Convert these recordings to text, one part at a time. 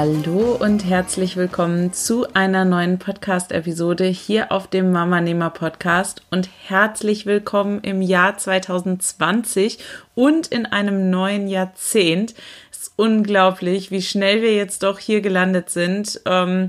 Hallo und herzlich willkommen zu einer neuen Podcast-Episode hier auf dem Mama Nehmer Podcast und herzlich willkommen im Jahr 2020 und in einem neuen Jahrzehnt. Es ist unglaublich, wie schnell wir jetzt doch hier gelandet sind. Ähm,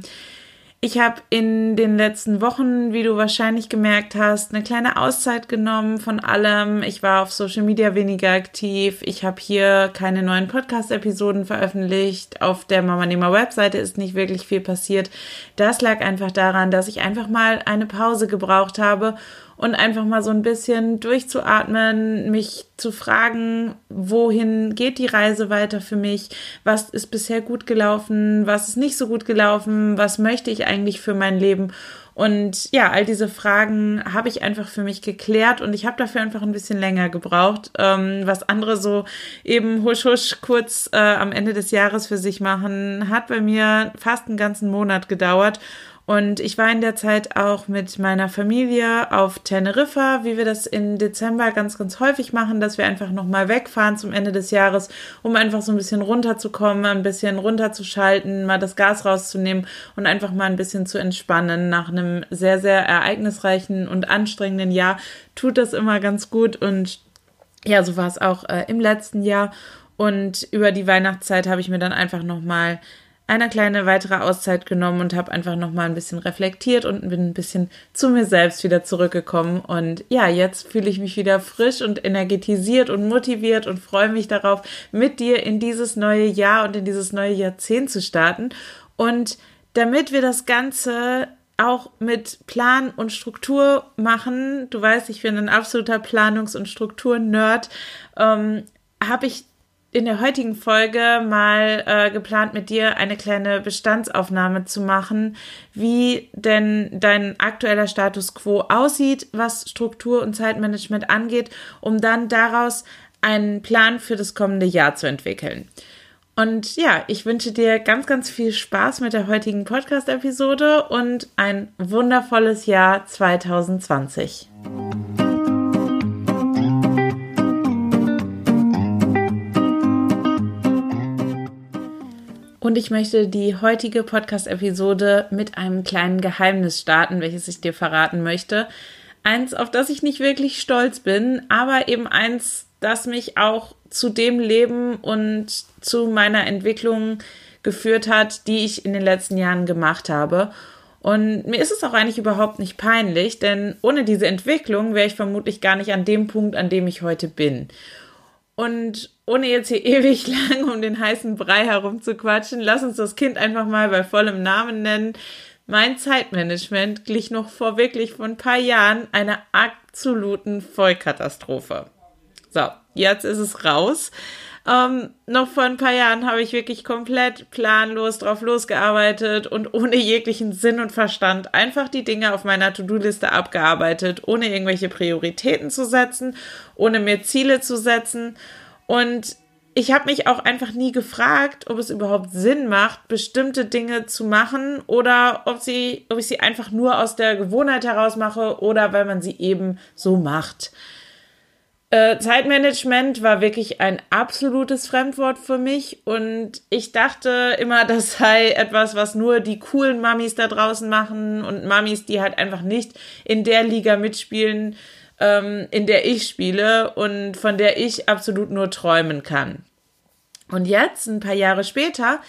ich habe in den letzten Wochen, wie du wahrscheinlich gemerkt hast, eine kleine Auszeit genommen von allem. Ich war auf Social Media weniger aktiv. Ich habe hier keine neuen Podcast-Episoden veröffentlicht. Auf der Mama Nehmer Webseite ist nicht wirklich viel passiert. Das lag einfach daran, dass ich einfach mal eine Pause gebraucht habe und einfach mal so ein bisschen durchzuatmen, mich zu fragen, wohin geht die Reise weiter für mich, was ist bisher gut gelaufen, was ist nicht so gut gelaufen, was möchte ich eigentlich für mein Leben. Und ja, all diese Fragen habe ich einfach für mich geklärt und ich habe dafür einfach ein bisschen länger gebraucht. Ähm, was andere so eben husch husch kurz äh, am Ende des Jahres für sich machen, hat bei mir fast einen ganzen Monat gedauert. Und ich war in der Zeit auch mit meiner Familie auf Teneriffa, wie wir das im Dezember ganz, ganz häufig machen, dass wir einfach nochmal wegfahren zum Ende des Jahres, um einfach so ein bisschen runterzukommen, ein bisschen runterzuschalten, mal das Gas rauszunehmen und einfach mal ein bisschen zu entspannen. Nach einem sehr, sehr ereignisreichen und anstrengenden Jahr tut das immer ganz gut und ja, so war es auch äh, im letzten Jahr. Und über die Weihnachtszeit habe ich mir dann einfach nochmal eine kleine weitere Auszeit genommen und habe einfach noch mal ein bisschen reflektiert und bin ein bisschen zu mir selbst wieder zurückgekommen. Und ja, jetzt fühle ich mich wieder frisch und energetisiert und motiviert und freue mich darauf, mit dir in dieses neue Jahr und in dieses neue Jahrzehnt zu starten. Und damit wir das Ganze auch mit Plan und Struktur machen, du weißt, ich bin ein absoluter Planungs- und Struktur-Nerd, ähm, habe ich in der heutigen Folge mal äh, geplant, mit dir eine kleine Bestandsaufnahme zu machen, wie denn dein aktueller Status quo aussieht, was Struktur und Zeitmanagement angeht, um dann daraus einen Plan für das kommende Jahr zu entwickeln. Und ja, ich wünsche dir ganz, ganz viel Spaß mit der heutigen Podcast-Episode und ein wundervolles Jahr 2020. Und ich möchte die heutige Podcast-Episode mit einem kleinen Geheimnis starten, welches ich dir verraten möchte. Eins, auf das ich nicht wirklich stolz bin, aber eben eins, das mich auch zu dem Leben und zu meiner Entwicklung geführt hat, die ich in den letzten Jahren gemacht habe. Und mir ist es auch eigentlich überhaupt nicht peinlich, denn ohne diese Entwicklung wäre ich vermutlich gar nicht an dem Punkt, an dem ich heute bin. Und ohne jetzt hier ewig lang um den heißen Brei herumzuquatschen, lass uns das Kind einfach mal bei vollem Namen nennen. Mein Zeitmanagement glich noch vor wirklich vor ein paar Jahren einer absoluten Vollkatastrophe. So, jetzt ist es raus. Ähm, noch vor ein paar Jahren habe ich wirklich komplett planlos drauf losgearbeitet und ohne jeglichen Sinn und Verstand einfach die Dinge auf meiner To-Do-Liste abgearbeitet, ohne irgendwelche Prioritäten zu setzen, ohne mir Ziele zu setzen. Und ich habe mich auch einfach nie gefragt, ob es überhaupt Sinn macht, bestimmte Dinge zu machen oder ob sie, ob ich sie einfach nur aus der Gewohnheit heraus mache oder weil man sie eben so macht. Äh, Zeitmanagement war wirklich ein absolutes Fremdwort für mich und ich dachte immer, das sei etwas, was nur die coolen Mamis da draußen machen und Mamis, die halt einfach nicht in der Liga mitspielen, ähm, in der ich spiele und von der ich absolut nur träumen kann. Und jetzt, ein paar Jahre später,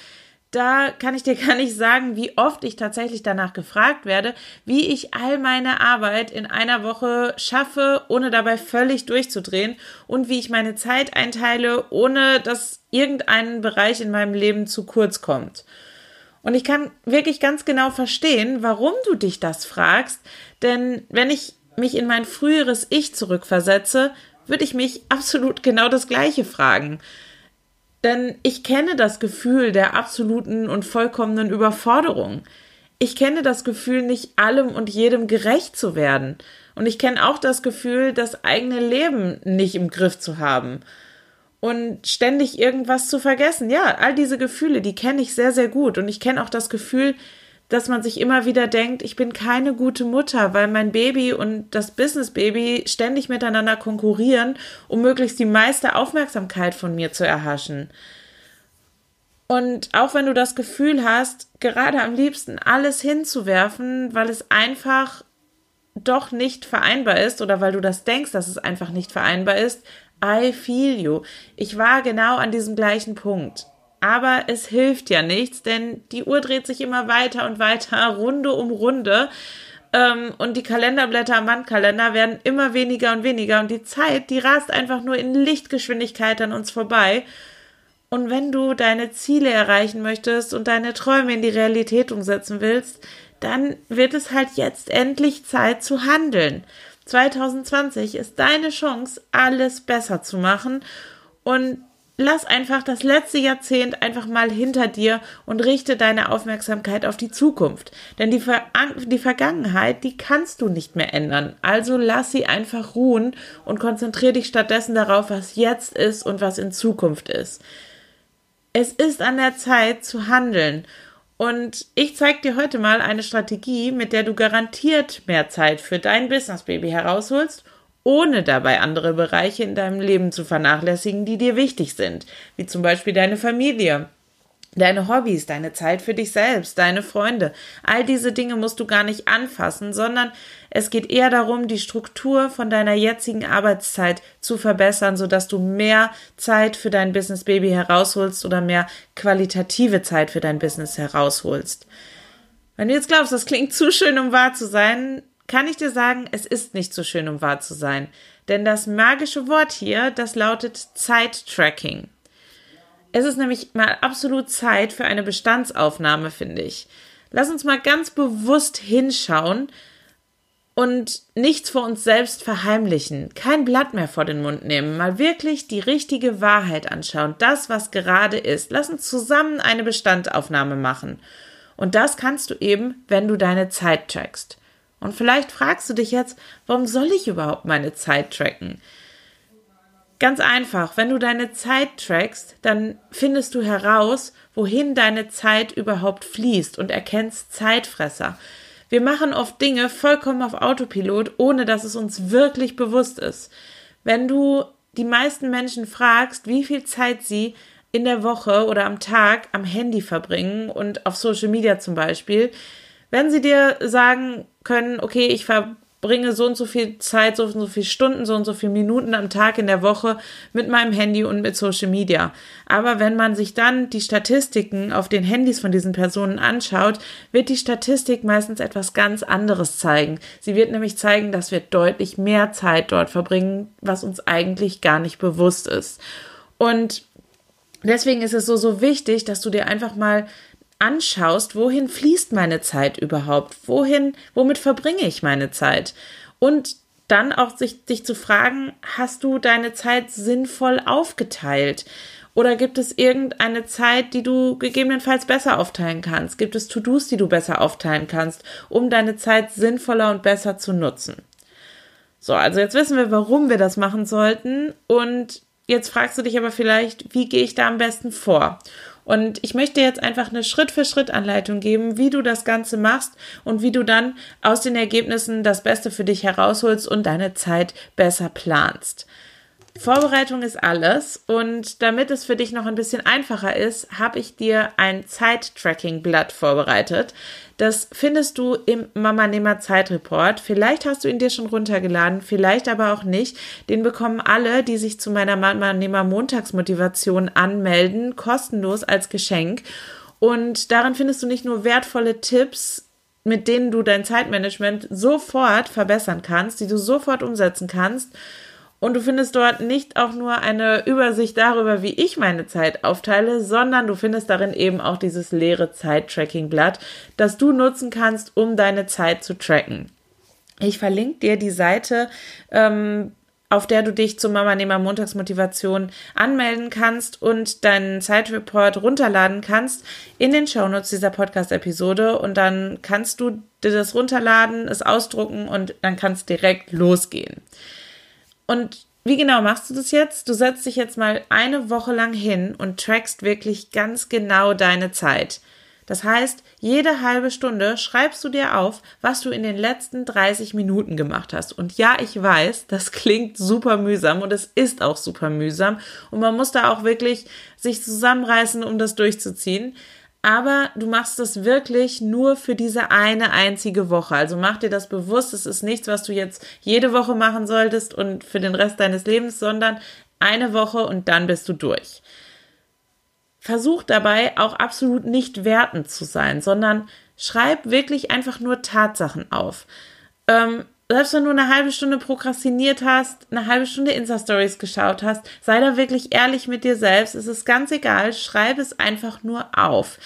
da kann ich dir gar nicht sagen, wie oft ich tatsächlich danach gefragt werde, wie ich all meine Arbeit in einer Woche schaffe, ohne dabei völlig durchzudrehen und wie ich meine Zeit einteile, ohne dass irgendein Bereich in meinem Leben zu kurz kommt. Und ich kann wirklich ganz genau verstehen, warum du dich das fragst, denn wenn ich mich in mein früheres Ich zurückversetze, würde ich mich absolut genau das Gleiche fragen. Denn ich kenne das Gefühl der absoluten und vollkommenen Überforderung. Ich kenne das Gefühl, nicht allem und jedem gerecht zu werden. Und ich kenne auch das Gefühl, das eigene Leben nicht im Griff zu haben. Und ständig irgendwas zu vergessen. Ja, all diese Gefühle, die kenne ich sehr, sehr gut. Und ich kenne auch das Gefühl, dass man sich immer wieder denkt, ich bin keine gute Mutter, weil mein Baby und das Business Baby ständig miteinander konkurrieren, um möglichst die meiste Aufmerksamkeit von mir zu erhaschen. Und auch wenn du das Gefühl hast, gerade am liebsten alles hinzuwerfen, weil es einfach doch nicht vereinbar ist oder weil du das denkst, dass es einfach nicht vereinbar ist, I feel you. Ich war genau an diesem gleichen Punkt. Aber es hilft ja nichts, denn die Uhr dreht sich immer weiter und weiter, Runde um Runde. Ähm, und die Kalenderblätter am Wandkalender werden immer weniger und weniger. Und die Zeit, die rast einfach nur in Lichtgeschwindigkeit an uns vorbei. Und wenn du deine Ziele erreichen möchtest und deine Träume in die Realität umsetzen willst, dann wird es halt jetzt endlich Zeit zu handeln. 2020 ist deine Chance, alles besser zu machen. Und lass einfach das letzte Jahrzehnt einfach mal hinter dir und richte deine Aufmerksamkeit auf die Zukunft. Denn die, Ver die Vergangenheit, die kannst du nicht mehr ändern. Also lass sie einfach ruhen und konzentriere dich stattdessen darauf, was jetzt ist und was in Zukunft ist. Es ist an der Zeit zu handeln. Und ich zeige dir heute mal eine Strategie, mit der du garantiert mehr Zeit für dein Business Baby herausholst ohne dabei andere Bereiche in deinem Leben zu vernachlässigen, die dir wichtig sind, wie zum Beispiel deine Familie, deine Hobbys, deine Zeit für dich selbst, deine Freunde. All diese Dinge musst du gar nicht anfassen, sondern es geht eher darum, die Struktur von deiner jetzigen Arbeitszeit zu verbessern, sodass du mehr Zeit für dein Business Baby herausholst oder mehr qualitative Zeit für dein Business herausholst. Wenn du jetzt glaubst, das klingt zu schön, um wahr zu sein, kann ich dir sagen, es ist nicht so schön, um wahr zu sein. Denn das magische Wort hier, das lautet Zeittracking. Es ist nämlich mal absolut Zeit für eine Bestandsaufnahme, finde ich. Lass uns mal ganz bewusst hinschauen und nichts vor uns selbst verheimlichen, kein Blatt mehr vor den Mund nehmen, mal wirklich die richtige Wahrheit anschauen, das, was gerade ist. Lass uns zusammen eine Bestandaufnahme machen. Und das kannst du eben, wenn du deine Zeit trackst. Und vielleicht fragst du dich jetzt, warum soll ich überhaupt meine Zeit tracken? Ganz einfach, wenn du deine Zeit trackst, dann findest du heraus, wohin deine Zeit überhaupt fließt und erkennst Zeitfresser. Wir machen oft Dinge vollkommen auf Autopilot, ohne dass es uns wirklich bewusst ist. Wenn du die meisten Menschen fragst, wie viel Zeit sie in der Woche oder am Tag am Handy verbringen und auf Social Media zum Beispiel, wenn sie dir sagen können, okay, ich verbringe so und so viel Zeit, so und so viele Stunden, so und so viele Minuten am Tag in der Woche mit meinem Handy und mit Social Media. Aber wenn man sich dann die Statistiken auf den Handys von diesen Personen anschaut, wird die Statistik meistens etwas ganz anderes zeigen. Sie wird nämlich zeigen, dass wir deutlich mehr Zeit dort verbringen, was uns eigentlich gar nicht bewusst ist. Und deswegen ist es so, so wichtig, dass du dir einfach mal anschaust, wohin fließt meine Zeit überhaupt? Wohin, womit verbringe ich meine Zeit? Und dann auch sich, dich zu fragen, hast du deine Zeit sinnvoll aufgeteilt? Oder gibt es irgendeine Zeit, die du gegebenenfalls besser aufteilen kannst? Gibt es To-Dos, die du besser aufteilen kannst, um deine Zeit sinnvoller und besser zu nutzen? So, also jetzt wissen wir, warum wir das machen sollten. Und jetzt fragst du dich aber vielleicht, wie gehe ich da am besten vor? Und ich möchte jetzt einfach eine Schritt-für-Schritt-Anleitung geben, wie du das Ganze machst und wie du dann aus den Ergebnissen das Beste für dich herausholst und deine Zeit besser planst. Vorbereitung ist alles und damit es für dich noch ein bisschen einfacher ist, habe ich dir ein Zeit-Tracking-Blatt vorbereitet. Das findest du im Mama Nehmer Zeitreport. Vielleicht hast du ihn dir schon runtergeladen, vielleicht aber auch nicht. Den bekommen alle, die sich zu meiner Mama Nehmer Montagsmotivation anmelden, kostenlos als Geschenk. Und darin findest du nicht nur wertvolle Tipps, mit denen du dein Zeitmanagement sofort verbessern kannst, die du sofort umsetzen kannst, und du findest dort nicht auch nur eine Übersicht darüber, wie ich meine Zeit aufteile, sondern du findest darin eben auch dieses leere Zeit-Tracking-Blatt, das du nutzen kannst, um deine Zeit zu tracken. Ich verlinke dir die Seite ähm, auf der du dich zum Mama Nehmer Montagsmotivation anmelden kannst und deinen Zeitreport runterladen kannst in den Shownotes dieser Podcast-Episode und dann kannst du dir das runterladen, es ausdrucken und dann kannst direkt losgehen. Und wie genau machst du das jetzt? Du setzt dich jetzt mal eine Woche lang hin und trackst wirklich ganz genau deine Zeit. Das heißt, jede halbe Stunde schreibst du dir auf, was du in den letzten 30 Minuten gemacht hast. Und ja, ich weiß, das klingt super mühsam und es ist auch super mühsam. Und man muss da auch wirklich sich zusammenreißen, um das durchzuziehen. Aber du machst das wirklich nur für diese eine einzige Woche. Also mach dir das bewusst. Es ist nichts, was du jetzt jede Woche machen solltest und für den Rest deines Lebens, sondern eine Woche und dann bist du durch. Versuch dabei auch absolut nicht wertend zu sein, sondern schreib wirklich einfach nur Tatsachen auf. Ähm, selbst wenn du eine halbe Stunde prokrastiniert hast, eine halbe Stunde Insta-Stories geschaut hast, sei da wirklich ehrlich mit dir selbst. Es ist ganz egal, schreib es einfach nur auf.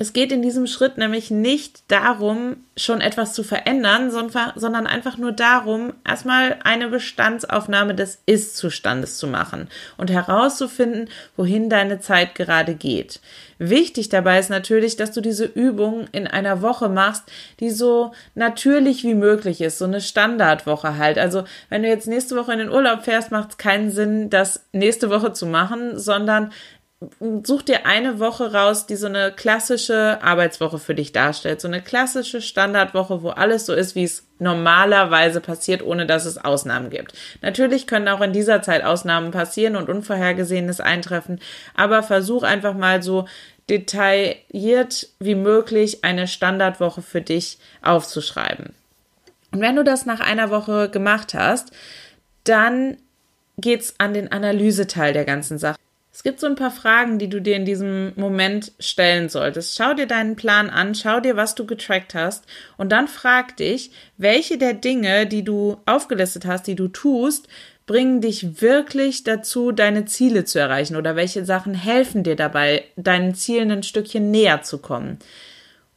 Es geht in diesem Schritt nämlich nicht darum, schon etwas zu verändern, sondern einfach nur darum, erstmal eine Bestandsaufnahme des Ist-Zustandes zu machen und herauszufinden, wohin deine Zeit gerade geht. Wichtig dabei ist natürlich, dass du diese Übung in einer Woche machst, die so natürlich wie möglich ist, so eine Standardwoche halt. Also wenn du jetzt nächste Woche in den Urlaub fährst, macht es keinen Sinn, das nächste Woche zu machen, sondern such dir eine Woche raus, die so eine klassische Arbeitswoche für dich darstellt. So eine klassische Standardwoche, wo alles so ist, wie es normalerweise passiert, ohne dass es Ausnahmen gibt. Natürlich können auch in dieser Zeit Ausnahmen passieren und Unvorhergesehenes eintreffen, aber versuch einfach mal so detailliert wie möglich eine Standardwoche für dich aufzuschreiben. Und wenn du das nach einer Woche gemacht hast, dann geht's an den Analyseteil der ganzen Sache. Es gibt so ein paar Fragen, die du dir in diesem Moment stellen solltest. Schau dir deinen Plan an, schau dir, was du getrackt hast und dann frag dich, welche der Dinge, die du aufgelistet hast, die du tust, bringen dich wirklich dazu, deine Ziele zu erreichen oder welche Sachen helfen dir dabei, deinen Zielen ein Stückchen näher zu kommen.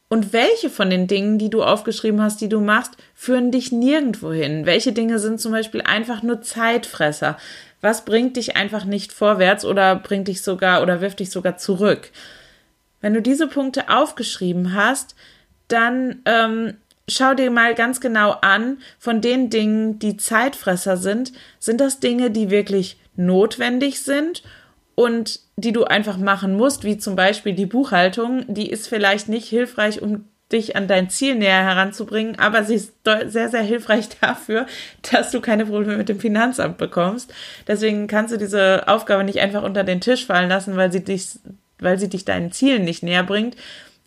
Und welche von den Dingen, die du aufgeschrieben hast, die du machst, führen dich nirgendwo hin? Welche Dinge sind zum Beispiel einfach nur Zeitfresser? Was bringt dich einfach nicht vorwärts oder bringt dich sogar oder wirft dich sogar zurück? Wenn du diese Punkte aufgeschrieben hast, dann ähm, schau dir mal ganz genau an, von den Dingen, die Zeitfresser sind, sind das Dinge, die wirklich notwendig sind und die du einfach machen musst, wie zum Beispiel die Buchhaltung, die ist vielleicht nicht hilfreich, um dich an dein Ziel näher heranzubringen, aber sie ist sehr, sehr hilfreich dafür, dass du keine Probleme mit dem Finanzamt bekommst. Deswegen kannst du diese Aufgabe nicht einfach unter den Tisch fallen lassen, weil sie dich, weil sie dich deinen Zielen nicht näher bringt.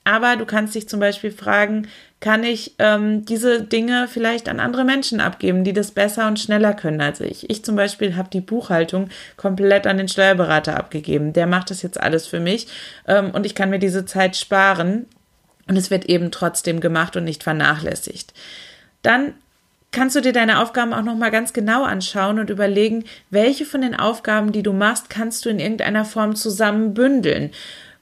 Aber du kannst dich zum Beispiel fragen, kann ich ähm, diese Dinge vielleicht an andere Menschen abgeben, die das besser und schneller können als ich. Ich zum Beispiel habe die Buchhaltung komplett an den Steuerberater abgegeben. Der macht das jetzt alles für mich ähm, und ich kann mir diese Zeit sparen und es wird eben trotzdem gemacht und nicht vernachlässigt. Dann kannst du dir deine Aufgaben auch noch mal ganz genau anschauen und überlegen, welche von den Aufgaben, die du machst, kannst du in irgendeiner Form zusammen bündeln.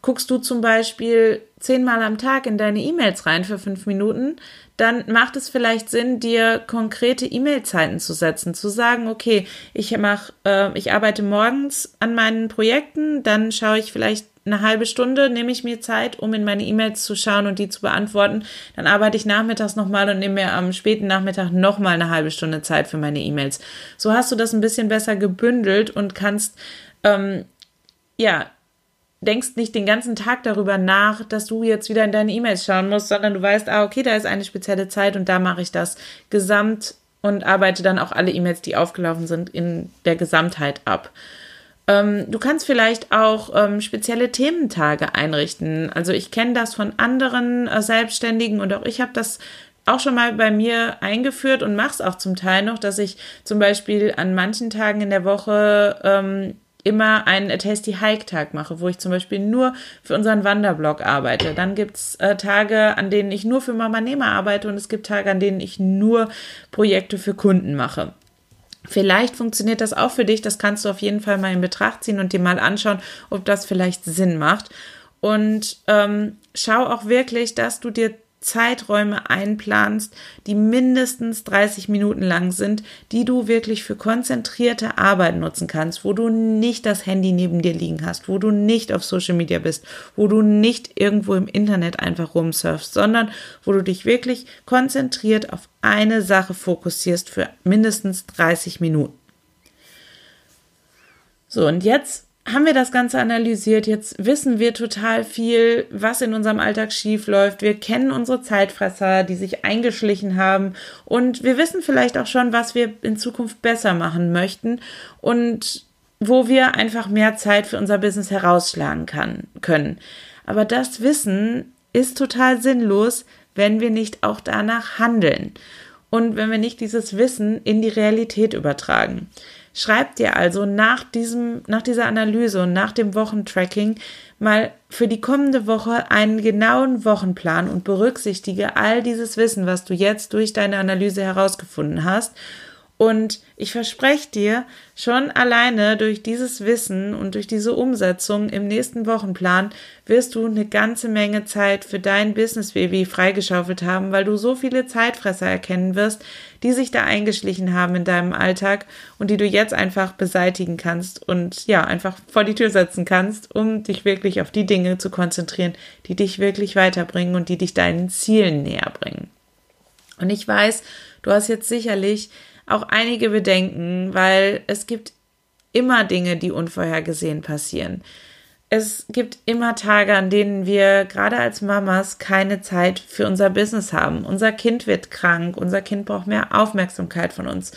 Guckst du zum Beispiel zehnmal am Tag in deine E-Mails rein für fünf Minuten, dann macht es vielleicht Sinn, dir konkrete E-Mail-Zeiten zu setzen, zu sagen, okay, ich mache, äh, ich arbeite morgens an meinen Projekten, dann schaue ich vielleicht eine halbe Stunde nehme ich mir Zeit, um in meine E-Mails zu schauen und die zu beantworten. Dann arbeite ich nachmittags nochmal und nehme mir am späten Nachmittag nochmal eine halbe Stunde Zeit für meine E-Mails. So hast du das ein bisschen besser gebündelt und kannst, ähm, ja, denkst nicht den ganzen Tag darüber nach, dass du jetzt wieder in deine E-Mails schauen musst, sondern du weißt, ah, okay, da ist eine spezielle Zeit und da mache ich das gesamt und arbeite dann auch alle E-Mails, die aufgelaufen sind, in der Gesamtheit ab. Ähm, du kannst vielleicht auch ähm, spezielle Thementage einrichten. Also ich kenne das von anderen äh, Selbstständigen und auch ich habe das auch schon mal bei mir eingeführt und mache es auch zum Teil noch, dass ich zum Beispiel an manchen Tagen in der Woche ähm, immer einen A Tasty Hike Tag mache, wo ich zum Beispiel nur für unseren Wanderblog arbeite. Dann gibt's äh, Tage, an denen ich nur für Mama Nehmer arbeite und es gibt Tage, an denen ich nur Projekte für Kunden mache. Vielleicht funktioniert das auch für dich. Das kannst du auf jeden Fall mal in Betracht ziehen und dir mal anschauen, ob das vielleicht Sinn macht. Und ähm, schau auch wirklich, dass du dir Zeiträume einplanst, die mindestens 30 Minuten lang sind, die du wirklich für konzentrierte Arbeit nutzen kannst, wo du nicht das Handy neben dir liegen hast, wo du nicht auf Social Media bist, wo du nicht irgendwo im Internet einfach rumsurfst, sondern wo du dich wirklich konzentriert auf eine Sache fokussierst für mindestens 30 Minuten. So, und jetzt haben wir das Ganze analysiert. Jetzt wissen wir total viel, was in unserem Alltag schief läuft. Wir kennen unsere Zeitfresser, die sich eingeschlichen haben. Und wir wissen vielleicht auch schon, was wir in Zukunft besser machen möchten und wo wir einfach mehr Zeit für unser Business herausschlagen kann, können. Aber das Wissen ist total sinnlos, wenn wir nicht auch danach handeln und wenn wir nicht dieses Wissen in die Realität übertragen. Schreib dir also nach diesem, nach dieser Analyse und nach dem Wochentracking mal für die kommende Woche einen genauen Wochenplan und berücksichtige all dieses Wissen, was du jetzt durch deine Analyse herausgefunden hast und ich verspreche dir, schon alleine durch dieses Wissen und durch diese Umsetzung im nächsten Wochenplan wirst du eine ganze Menge Zeit für dein Business Baby freigeschaufelt haben, weil du so viele Zeitfresser erkennen wirst, die sich da eingeschlichen haben in deinem Alltag und die du jetzt einfach beseitigen kannst und ja, einfach vor die Tür setzen kannst, um dich wirklich auf die Dinge zu konzentrieren, die dich wirklich weiterbringen und die dich deinen Zielen näher bringen. Und ich weiß, du hast jetzt sicherlich auch einige Bedenken, weil es gibt immer Dinge, die unvorhergesehen passieren. Es gibt immer Tage, an denen wir gerade als Mamas keine Zeit für unser Business haben. Unser Kind wird krank, unser Kind braucht mehr Aufmerksamkeit von uns.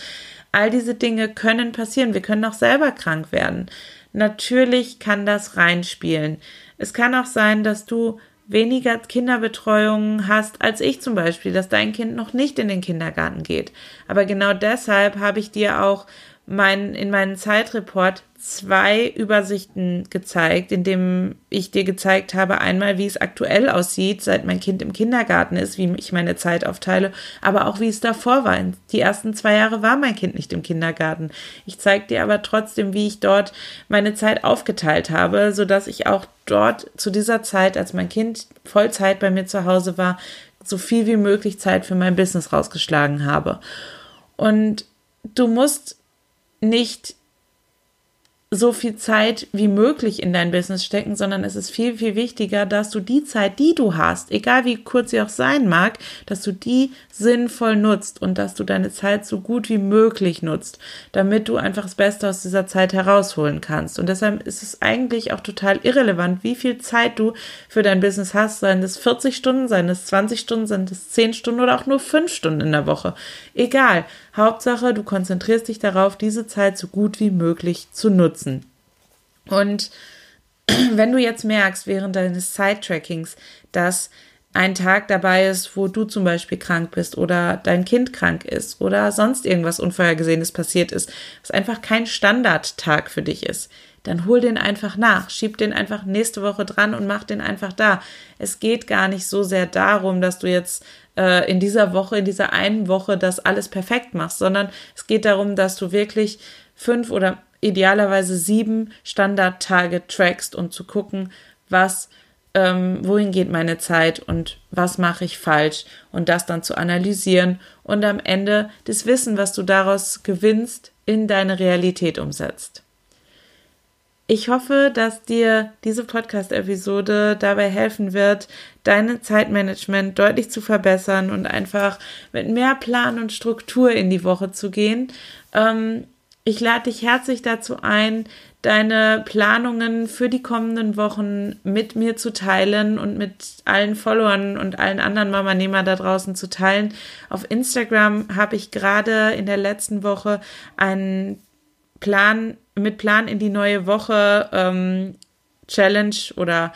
All diese Dinge können passieren. Wir können auch selber krank werden. Natürlich kann das reinspielen. Es kann auch sein, dass du weniger Kinderbetreuung hast als ich zum Beispiel, dass dein Kind noch nicht in den Kindergarten geht. Aber genau deshalb habe ich dir auch mein, in meinem Zeitreport zwei Übersichten gezeigt, in dem ich dir gezeigt habe, einmal, wie es aktuell aussieht, seit mein Kind im Kindergarten ist, wie ich meine Zeit aufteile, aber auch wie es davor war. Die ersten zwei Jahre war mein Kind nicht im Kindergarten. Ich zeige dir aber trotzdem, wie ich dort meine Zeit aufgeteilt habe, sodass ich auch dort zu dieser Zeit, als mein Kind Vollzeit bei mir zu Hause war, so viel wie möglich Zeit für mein Business rausgeschlagen habe. Und du musst nicht so viel Zeit wie möglich in dein Business stecken, sondern es ist viel, viel wichtiger, dass du die Zeit, die du hast, egal wie kurz sie auch sein mag, dass du die sinnvoll nutzt und dass du deine Zeit so gut wie möglich nutzt, damit du einfach das Beste aus dieser Zeit herausholen kannst. Und deshalb ist es eigentlich auch total irrelevant, wie viel Zeit du für dein Business hast, seien es 40 Stunden, seien es 20 Stunden, seien es 10 Stunden oder auch nur 5 Stunden in der Woche. Egal. Hauptsache, du konzentrierst dich darauf, diese Zeit so gut wie möglich zu nutzen. Und wenn du jetzt merkst während deines Side-Trackings, dass ein Tag dabei ist, wo du zum Beispiel krank bist oder dein Kind krank ist oder sonst irgendwas Unvorhergesehenes passiert ist, was einfach kein Standardtag für dich ist, dann hol den einfach nach, schieb den einfach nächste Woche dran und mach den einfach da. Es geht gar nicht so sehr darum, dass du jetzt äh, in dieser Woche, in dieser einen Woche das alles perfekt machst, sondern es geht darum, dass du wirklich fünf oder idealerweise sieben Standardtage trackst, um zu gucken, was, ähm, wohin geht meine Zeit und was mache ich falsch und das dann zu analysieren und am Ende das Wissen, was du daraus gewinnst, in deine Realität umsetzt. Ich hoffe, dass dir diese Podcast-Episode dabei helfen wird, deine Zeitmanagement deutlich zu verbessern und einfach mit mehr Plan und Struktur in die Woche zu gehen. Ähm, ich lade dich herzlich dazu ein, deine Planungen für die kommenden Wochen mit mir zu teilen und mit allen Followern und allen anderen Mama-Nehmer da draußen zu teilen. Auf Instagram habe ich gerade in der letzten Woche einen Plan mit Plan in die neue Woche ähm, Challenge oder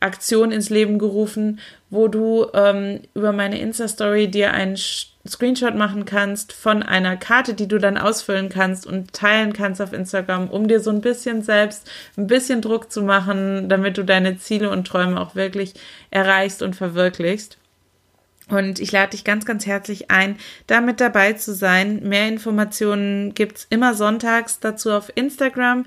Aktion ins Leben gerufen, wo du ähm, über meine Insta-Story dir einen Screenshot machen kannst von einer Karte, die du dann ausfüllen kannst und teilen kannst auf Instagram, um dir so ein bisschen selbst ein bisschen Druck zu machen, damit du deine Ziele und Träume auch wirklich erreichst und verwirklichst. Und ich lade dich ganz, ganz herzlich ein, damit dabei zu sein. Mehr Informationen gibt's immer sonntags dazu auf Instagram.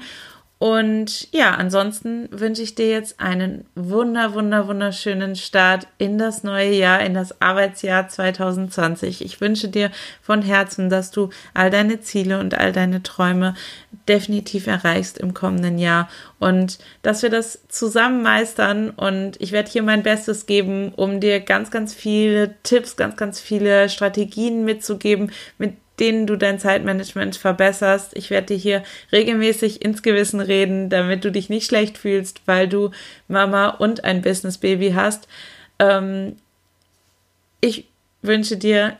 Und ja, ansonsten wünsche ich dir jetzt einen wunder, wunder, wunderschönen Start in das neue Jahr, in das Arbeitsjahr 2020. Ich wünsche dir von Herzen, dass du all deine Ziele und all deine Träume definitiv erreichst im kommenden Jahr und dass wir das zusammen meistern. Und ich werde hier mein Bestes geben, um dir ganz, ganz viele Tipps, ganz, ganz viele Strategien mitzugeben, mit denen du dein Zeitmanagement verbesserst. Ich werde dir hier regelmäßig ins Gewissen reden, damit du dich nicht schlecht fühlst, weil du Mama und ein Business Baby hast. Ähm, ich wünsche dir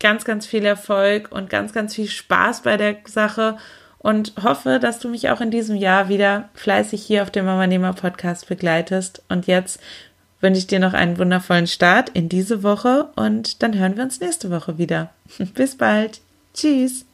ganz, ganz viel Erfolg und ganz, ganz viel Spaß bei der Sache und hoffe, dass du mich auch in diesem Jahr wieder fleißig hier auf dem Mama Nehmer Podcast begleitest. Und jetzt wünsche ich dir noch einen wundervollen Start in diese Woche und dann hören wir uns nächste Woche wieder. Bis bald. Tschüss!